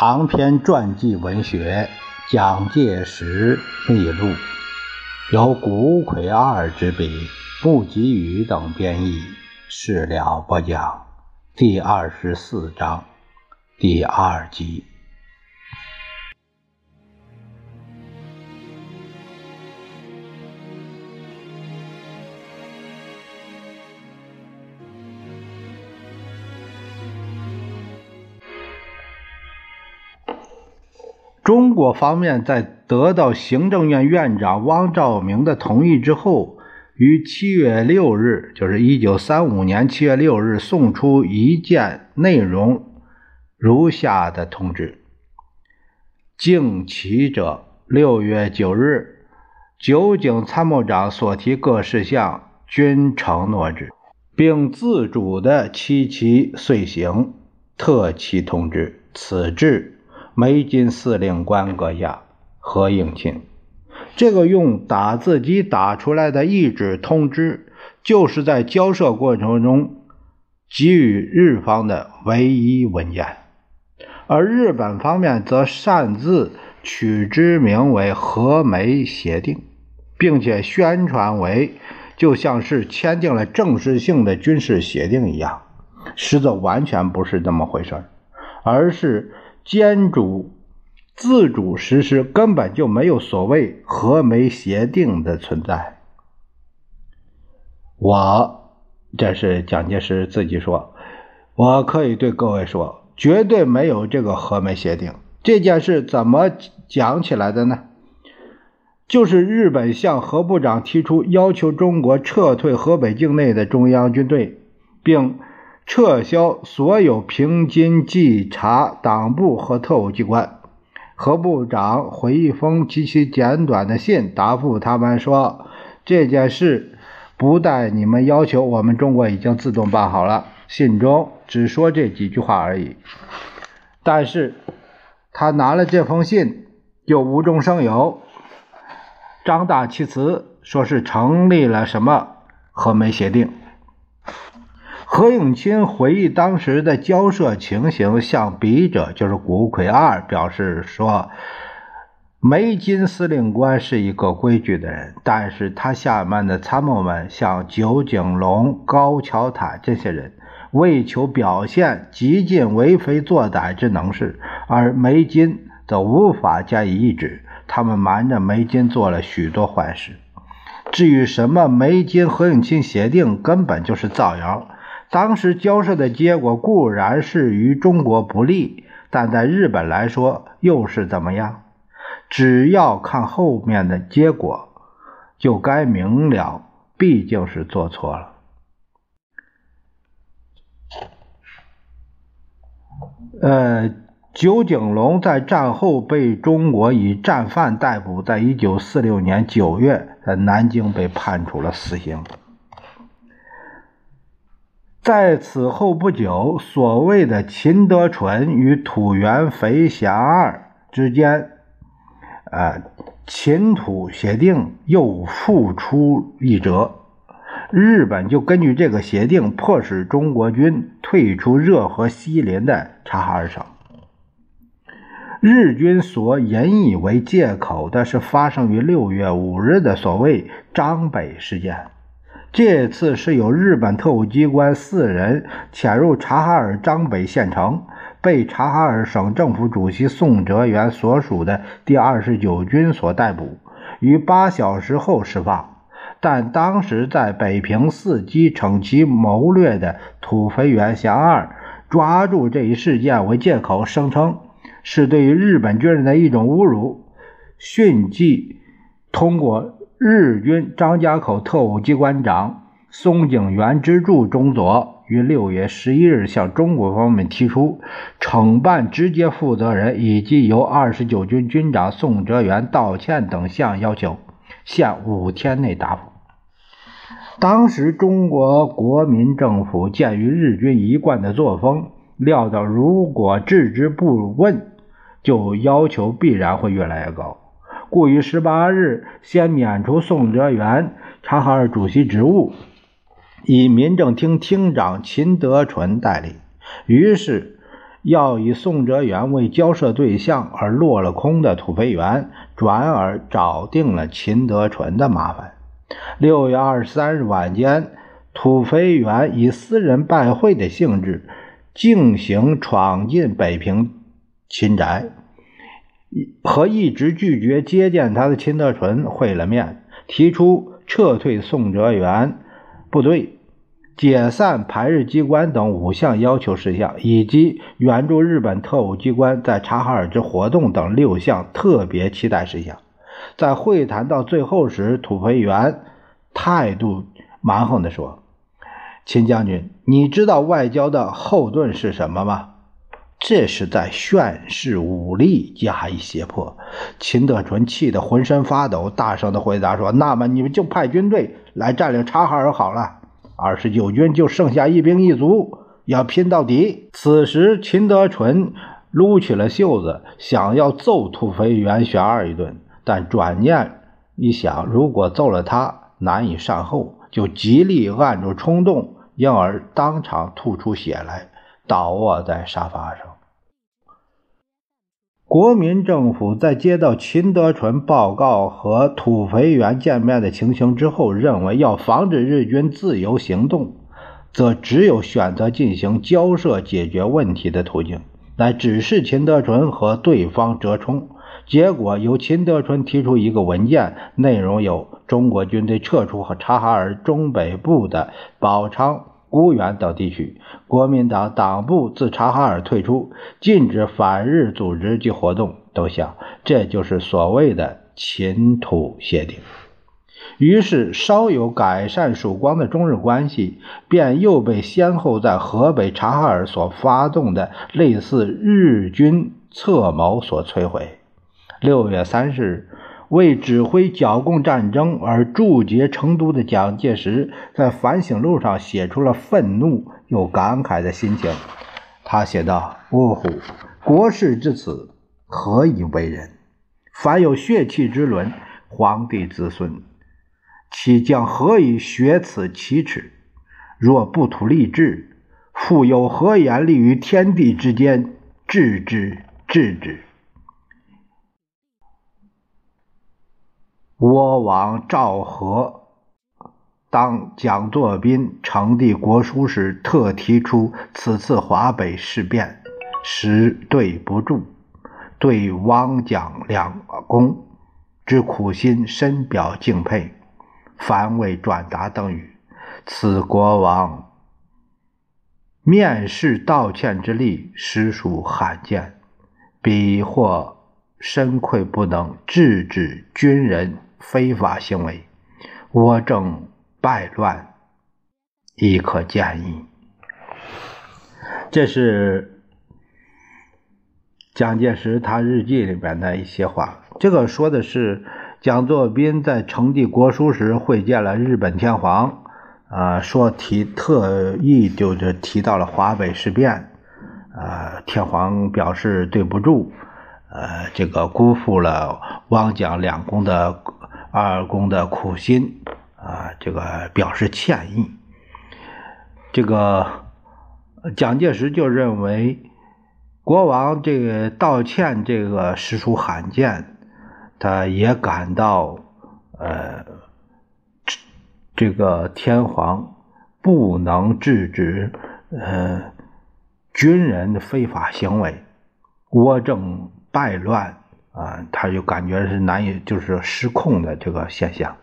长篇传记文学《蒋介石秘录》，由古魁二执笔，穆吉宇等编译，事了不讲，第二十四章，第二集。中国方面在得到行政院院长汪兆铭的同意之后，于七月六日，就是一九三五年七月六日，送出一件内容如下的通知：敬启者，六月九日，九井参谋长所提各事项均承诺之，并自主的期其遂行。特其通知，此致。梅津司令官阁下何应钦，这个用打字机打出来的一纸通知，就是在交涉过程中给予日方的唯一文件，而日本方面则擅自取之名为和美协定，并且宣传为就像是签订了正式性的军事协定一样，实则完全不是这么回事而是。监主自主实施，根本就没有所谓和美协定的存在。我这是蒋介石自己说，我可以对各位说，绝对没有这个和美协定。这件事怎么讲起来的呢？就是日本向何部长提出要求中国撤退河北境内的中央军队，并。撤销所有平津稽查党部和特务机关。何部长回一封极其简短的信，答复他们说：“这件事不待你们要求，我们中国已经自动办好了。”信中只说这几句话而已。但是，他拿了这封信，又无中生有，张大其词，说是成立了什么和美协定。何应钦回忆当时的交涉情形，向笔者就是谷葵二表示说：“梅津司令官是一个规矩的人，但是他下面的参谋们，像九井隆、高桥坦这些人，为求表现极尽为非作歹之能事，而梅津则无法加以抑制。他们瞒着梅津做了许多坏事。至于什么梅津何应钦协定，根本就是造谣。”当时交涉的结果固然是于中国不利，但在日本来说又是怎么样？只要看后面的结果，就该明了，毕竟是做错了。呃，九井隆在战后被中国以战犯逮捕，在一九四六年九月在南京被判处了死刑。在此后不久，所谓的秦德纯与土原肥祥二之间，呃，秦土协定又复出一折。日本就根据这个协定，迫使中国军退出热河西邻的察哈尔省。日军所引以为借口的是发生于六月五日的所谓张北事件。这次是有日本特务机关四人潜入察哈尔张北县城，被察哈尔省政府主席宋哲元所属的第二十九军所逮捕，于八小时后释放。但当时在北平伺机逞其谋略的土肥原祥二抓住这一事件为借口，声称是对于日本军人的一种侮辱，迅即通过。日军张家口特务机关长松井元之助中佐于六月十一日向中国方面提出，惩办直接负责人以及由二十九军军长宋哲元道歉等项要求，限五天内答复。当时中国国民政府鉴于日军一贯的作风，料到如果置之不问，就要求必然会越来越高。故于十八日先免除宋哲元察哈尔主席职务，以民政厅厅长秦德纯代理。于是要以宋哲元为交涉对象而落了空的土肥原，转而找定了秦德纯的麻烦。六月二十三日晚间，土肥原以私人拜会的性质，径行闯进北平秦宅，和一直拒绝接见他的秦德纯会了面，提出撤退宋哲元部队。解散排日机关等五项要求事项，以及援助日本特务机关在察哈尔之活动等六项特别期待事项，在会谈到最后时，土肥原态度蛮横地说：“秦将军，你知道外交的后盾是什么吗？这是在炫示武力，加以胁迫。”秦德纯气得浑身发抖，大声地回答说：“那么你们就派军队来占领察哈尔好了。”二十九军就剩下一兵一卒，要拼到底。此时，秦德纯撸起了袖子，想要揍土肥原玄二一顿，但转念一想，如果揍了他，难以善后，就极力按住冲动，因而当场吐出血来，倒卧在沙发上。国民政府在接到秦德纯报告和土肥原见面的情形之后，认为要防止日军自由行动，则只有选择进行交涉解决问题的途径，来指示秦德纯和对方折冲。结果由秦德纯提出一个文件，内容有中国军队撤出和察哈尔中北部的保昌。沽源等地区，国民党党部自察哈尔退出，禁止反日组织及活动都想，这就是所谓的秦土协定。于是，稍有改善曙光的中日关系，便又被先后在河北察哈尔所发动的类似日军策谋所摧毁。六月三十日。为指挥剿共战争而驻节成都的蒋介石，在反省录上写出了愤怒又感慨的心情。他写道：“呜呼！国事至此，何以为人？凡有血气之伦，皇帝子孙，其将何以学此奇耻？若不图立志，复有何言立于天地之间？治之，治之。”倭王赵和当蒋作斌呈递国书时，特提出此次华北事变实对不住，对汪蒋两公之苦心深表敬佩，凡未转达等语。此国王面世道歉之力，实属罕见，彼或深愧不能制止军人。非法行为，倭政败乱，亦可见矣。这是蒋介石他日记里边的一些话。这个说的是蒋作斌在呈递国书时会见了日本天皇，啊，说提特意就是提到了华北事变，啊，天皇表示对不住，呃，这个辜负了汪蒋两公的。二公的苦心啊，这个表示歉意。这个蒋介石就认为国王这个道歉，这个实属罕见，他也感到呃，这个天皇不能制止呃军人的非法行为，倭政败乱。啊，他就感觉是难以，就是失控的这个现象。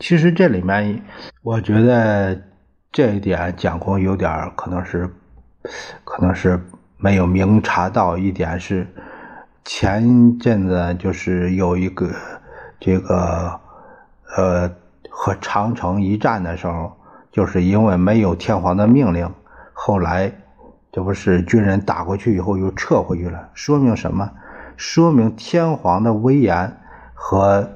其实这里面，我觉得这一点蒋公有点可能是，可能是没有明察到一点是，前阵子就是有一个这个呃和长城一战的时候，就是因为没有天皇的命令，后来这不是军人打过去以后又撤回去了，说明什么？说明天皇的威严和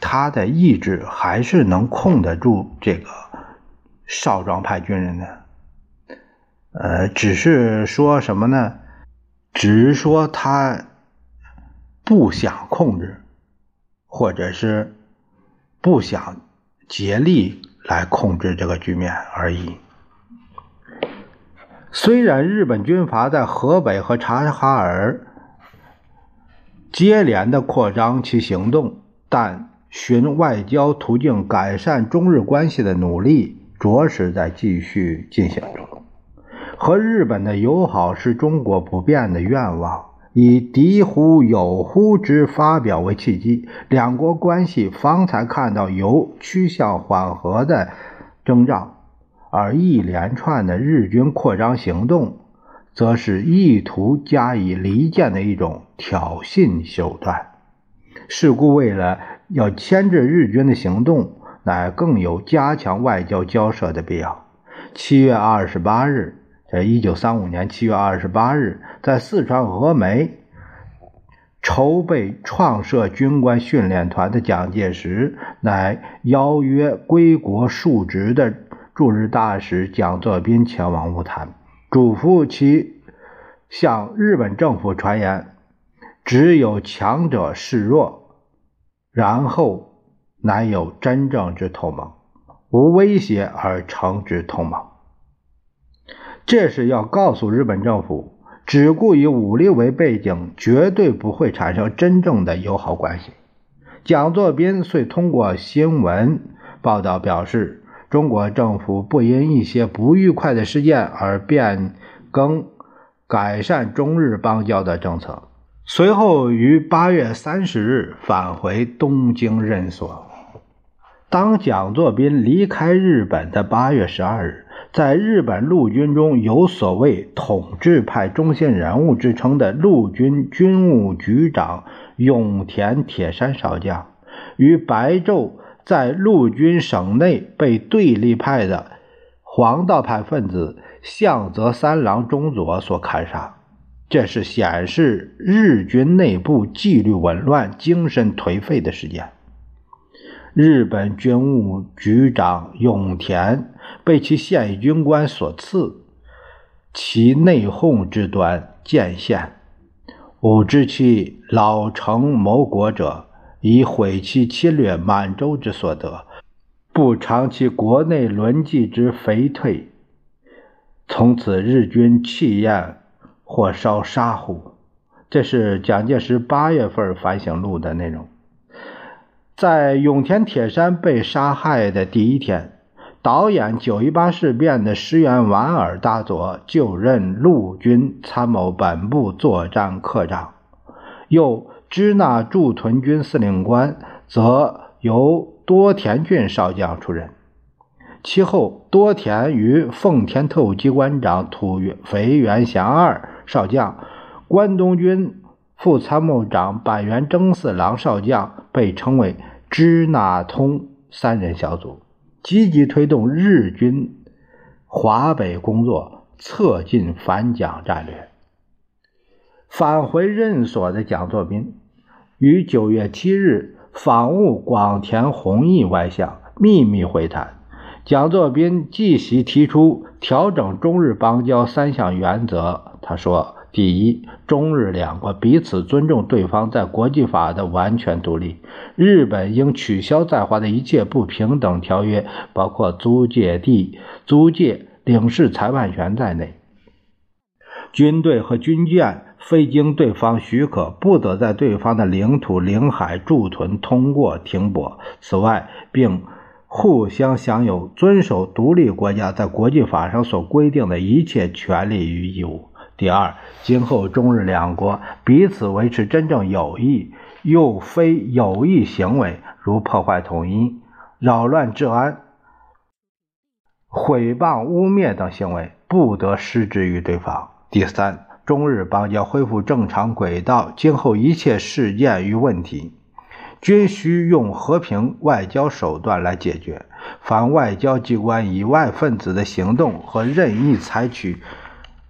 他的意志还是能控得住这个少壮派军人的，呃，只是说什么呢？只是说他不想控制，或者是不想竭力来控制这个局面而已。虽然日本军阀在河北和察哈尔接连的扩张其行动，但寻外交途径改善中日关系的努力着实在继续进行中。和日本的友好是中国不变的愿望。以敌乎友乎之发表为契机，两国关系方才看到有趋向缓和的征兆，而一连串的日军扩张行动，则是意图加以离间的一种挑衅手段。是故，为了要牵制日军的行动，乃更有加强外交交涉的必要。七月二十八日。在一九三五年七月二十八日，在四川峨眉筹备创设军官训练团的蒋介石，乃邀约归国述职的驻日大使蒋作斌前往晤谈，嘱咐其向日本政府传言：只有强者示弱，然后乃有真正之同盟，无威胁而成之同盟。这是要告诉日本政府，只顾以武力为背景，绝对不会产生真正的友好关系。蒋作斌遂通过新闻报道表示，中国政府不因一些不愉快的事件而变更改善中日邦交的政策。随后于八月三十日返回东京任所。当蒋作斌离开日本的八月十二日。在日本陆军中有所谓统治派中心人物之称的陆军军务局长永田铁山少将，与白昼在陆军省内被对立派的黄道派分子相泽三郎中佐所砍杀，这是显示日军内部纪律紊乱、精神颓废的事件。日本军务局长永田。被其现役军官所刺，其内讧之端渐现。吾知其老成谋国者，以毁其侵略满洲之所得，不偿其国内沦寂之肥退。从此日军弃焰或烧沙湖？这是蒋介石八月份反省录的内容。在永田铁山被杀害的第一天。导演九一八事变的石原莞尔大佐就任陆军参谋本部作战课长，又支那驻屯军司令官，则由多田骏少将出任。其后，多田与奉天特务机关长土肥原祥二少将、关东军副参谋长板垣征四郎少将被称为支那通三人小组。积极推动日军华北工作，策进反蒋战略。返回任所的蒋作斌于九月七日访晤广田弘毅外相，秘密会谈。蒋作斌继续提出调整中日邦交三项原则。他说。第一，中日两国彼此尊重对方在国际法的完全独立。日本应取消在华的一切不平等条约，包括租借地、租借领事裁判权在内。军队和军舰非经对方许可，不得在对方的领土、领海驻屯、通过、停泊。此外，并互相享有遵守独立国家在国际法上所规定的一切权利与义务。第二，今后中日两国彼此维持真正友谊，又非有意行为，如破坏统一、扰乱治安、毁谤污蔑等行为，不得施之于对方。第三，中日邦交恢复正常轨道，今后一切事件与问题，均需用和平外交手段来解决。凡外交机关以外分子的行动和任意采取。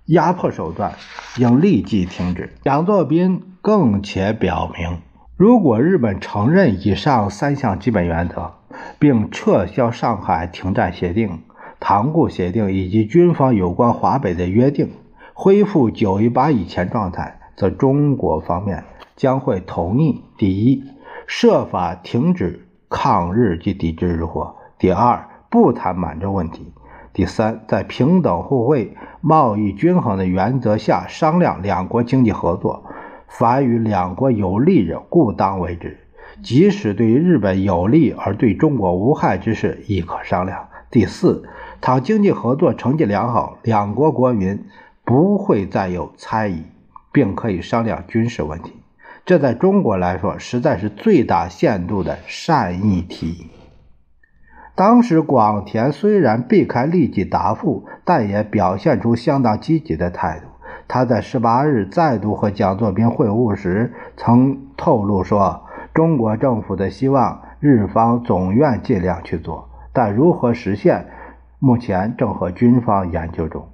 压迫手段应立即停止。蒋作斌更且表明，如果日本承认以上三项基本原则，并撤销上海停战协定、塘沽协定以及军方有关华北的约定，恢复九一八以前状态，则中国方面将会同意：第一，设法停止抗日及抵制日货；第二，不谈满洲问题。第三，在平等互惠、贸易均衡的原则下商量两国经济合作，凡与两国有利者，故当为之。即使对日本有利而对中国无害之事，亦可商量。第四，倘经济合作成绩良好，两国国民不会再有猜疑，并可以商量军事问题。这在中国来说，实在是最大限度的善意提议。当时广田虽然避开立即答复，但也表现出相当积极的态度。他在十八日再度和蒋作斌会晤时，曾透露说。中国政府的希望，日方总愿尽量去做，但如何实现，目前正和军方研究中。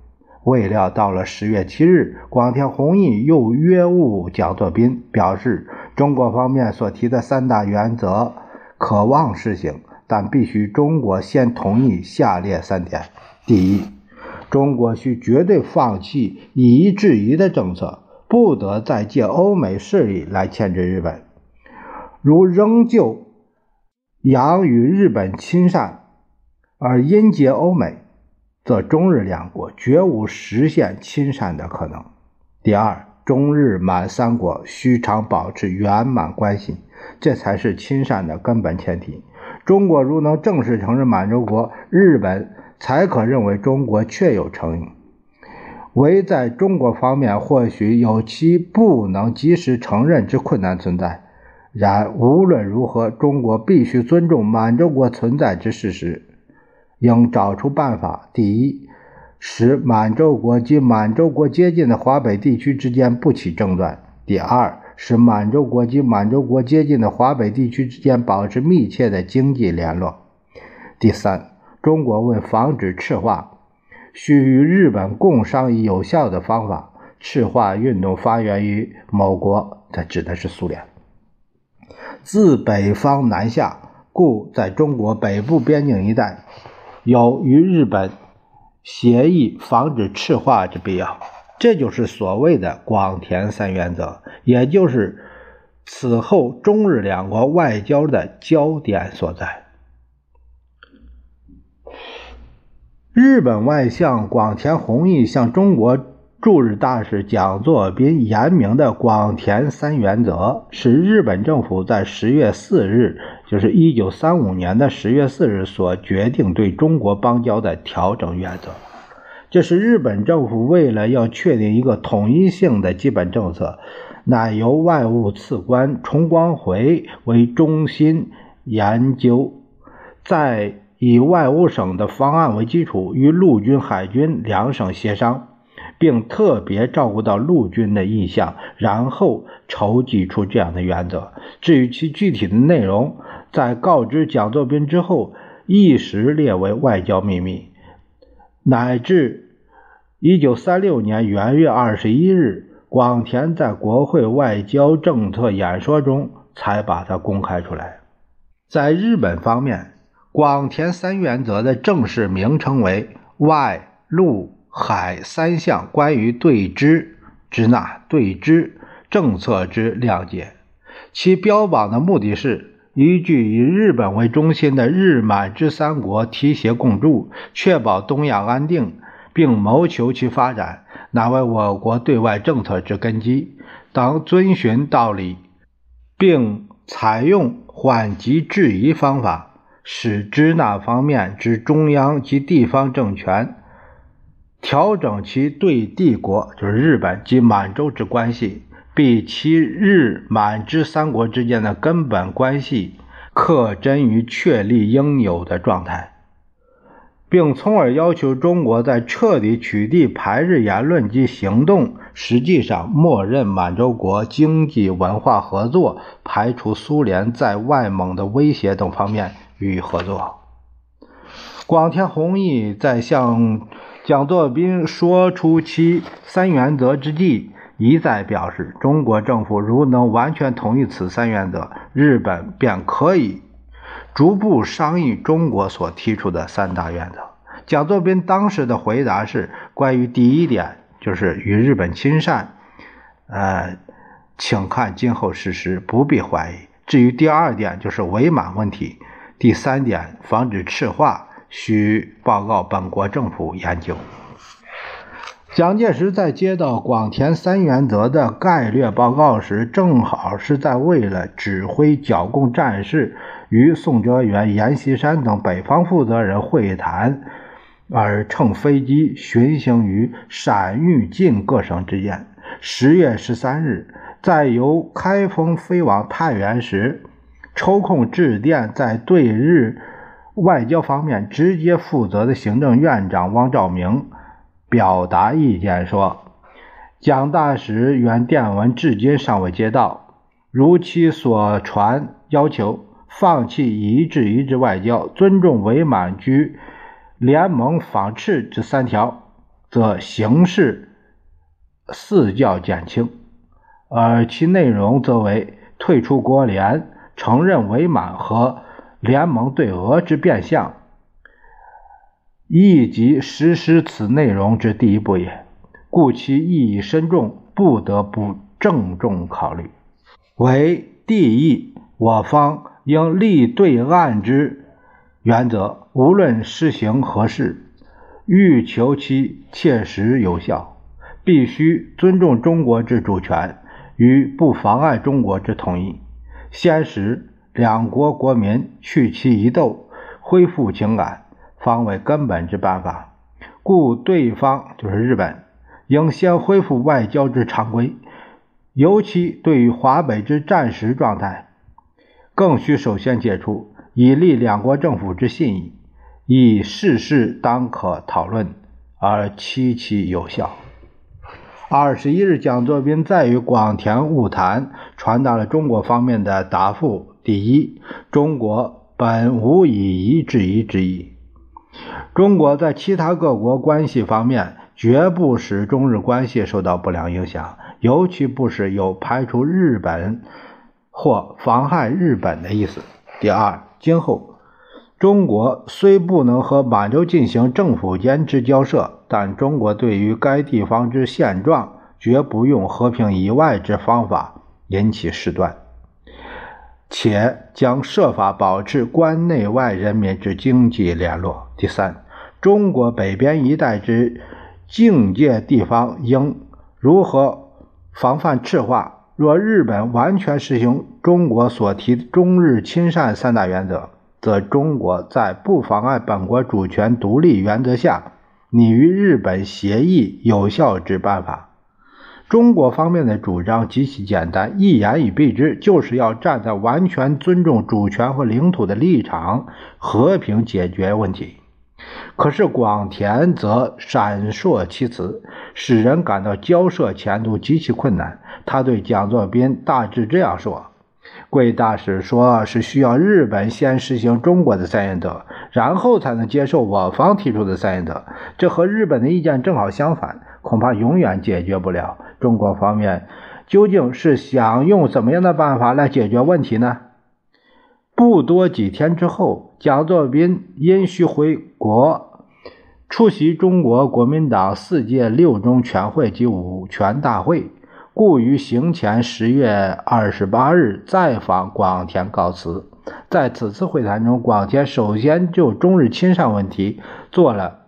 未料到了十月七日，广田弘毅又约晤蒋作斌，表示中国方面所提的三大原则可望实行，但必须中国先同意下列三点：第一，中国需绝对放弃以夷制夷的政策，不得再借欧美势力来牵制日本。如仍旧养与日本亲善，而因结欧美，则中日两国绝无实现亲善的可能。第二，中日满三国须常保持圆满关系，这才是亲善的根本前提。中国如能正式承认满洲国，日本才可认为中国确有诚意。唯在中国方面，或许有其不能及时承认之困难存在。然无论如何，中国必须尊重满洲国存在之事实，应找出办法：第一，使满洲国及满洲国接近的华北地区之间不起争端；第二，使满洲国及满洲国接近的华北地区之间保持密切的经济联络；第三，中国为防止赤化，需与日本共商议有效的方法。赤化运动发源于某国，它指的是苏联。自北方南下，故在中国北部边境一带，有与日本协议防止赤化之必要。这就是所谓的广田三原则，也就是此后中日两国外交的焦点所在。日本外相广田弘毅向中国。驻日大使蒋作斌言明的广田三原则，是日本政府在十月四日，就是一九三五年的十月四日所决定对中国邦交的调整原则。这是日本政府为了要确定一个统一性的基本政策，乃由外务次官重光回为中心研究，在以外务省的方案为基础，与陆军、海军两省协商。并特别照顾到陆军的意向，然后筹集出这样的原则。至于其具体的内容，在告知蒋作斌之后，一时列为外交秘密，乃至一九三六年元月二十一日，广田在国会外交政策演说中才把它公开出来。在日本方面，广田三原则的正式名称为外陆。海三项关于对峙之那对峙政策之谅解，其标榜的目的是依据以日本为中心的日满之三国提携共筑，确保东亚安定，并谋求其发展，乃为我国对外政策之根基。当遵循道理，并采用缓急制宜方法，使支那方面之中央及地方政权。调整其对帝国，就是日本及满洲之关系，比其日满之三国之间的根本关系，克真于确立应有的状态，并从而要求中国在彻底取缔排日言论及行动，实际上默认满洲国经济文化合作，排除苏联在外蒙的威胁等方面予以合作。广田弘毅在向。蒋作斌说出其三原则之际，一再表示，中国政府如能完全同意此三原则，日本便可以逐步商议中国所提出的三大原则。蒋作斌当时的回答是：关于第一点，就是与日本亲善，呃，请看今后事实，不必怀疑；至于第二点，就是伪满问题；第三点，防止赤化。需报告本国政府研究。蒋介石在接到广田三原则的概略报告时，正好是在为了指挥剿共战事，与宋哲元、阎锡山等北方负责人会谈，而乘飞机巡行于陕豫晋各省之间。十月十三日，在由开封飞往太原时，抽空致电在对日外交方面直接负责的行政院长汪兆铭。表达意见说，蒋大使原电文至今尚未接到，如其所传要求放弃一致一致外交，尊重伪满居联盟仿制这三条，则形势四较减轻；而其内容则为退出国联、承认伪满和联盟对俄之变相。亦即实施此内容之第一步也，故其意义深重，不得不郑重考虑。为第一，我方应立对岸之原则，无论施行何事，欲求其切实有效，必须尊重中国之主权，与不妨碍中国之统一，先使两国国民去其一斗，恢复情感。方为根本之办法，故对方就是日本，应先恢复外交之常规，尤其对于华北之战时状态，更需首先解除，以立两国政府之信义，以事事当可讨论，而期其有效。二十一日，蒋作斌在与广田晤谈，传达了中国方面的答复：第一，中国本无以夷制夷之意。中国在其他各国关系方面，绝不使中日关系受到不良影响，尤其不是有排除日本或妨害日本的意思。第二，今后中国虽不能和满洲进行政府间之交涉，但中国对于该地方之现状，绝不用和平以外之方法引起事端。且将设法保持关内外人民之经济联络。第三，中国北边一带之境界地方应如何防范赤化？若日本完全实行中国所提中日亲善三大原则，则中国在不妨碍本国主权独立原则下，拟与日本协议有效之办法。中国方面的主张极其简单，一言以蔽之，就是要站在完全尊重主权和领土的立场，和平解决问题。可是广田则闪烁其词，使人感到交涉前途极其困难。他对蒋作斌大致这样说：“贵大使说是需要日本先实行中国的三原则，然后才能接受我方提出的三原则，这和日本的意见正好相反。”恐怕永远解决不了。中国方面究竟是想用怎么样的办法来解决问题呢？不多几天之后，蒋作斌因需回国出席中国国民党四届六中全会及五全大会，故于行前十月二十八日再访广田告辞。在此次会谈中，广田首先就中日亲善问题做了。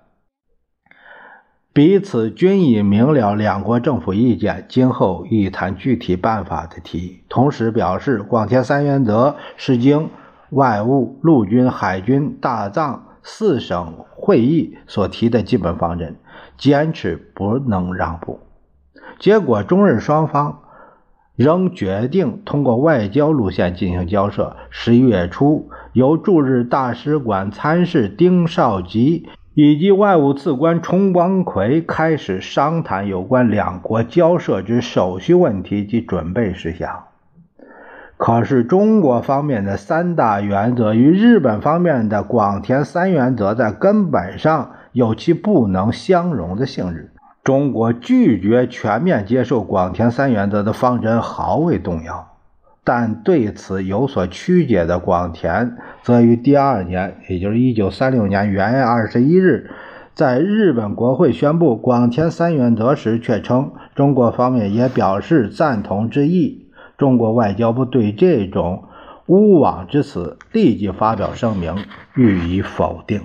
彼此均已明了两国政府意见，今后欲谈具体办法的提议。同时表示，广田三原则是经外务、陆军、海军、大藏四省会议所提的基本方针，坚持不能让步。结果，中日双方仍决定通过外交路线进行交涉。十一月初，由驻日大使馆参事丁绍吉。以及外务次官崇光葵开始商谈有关两国交涉之手续问题及准备事项。可是，中国方面的三大原则与日本方面的广田三原则在根本上有其不能相容的性质。中国拒绝全面接受广田三原则的方针毫未动摇。但对此有所曲解的广田，则于第二年，也就是一九三六年元月二十一日，在日本国会宣布广田三原则时，却称中国方面也表示赞同之意。中国外交部对这种诬枉之词立即发表声明，予以否定。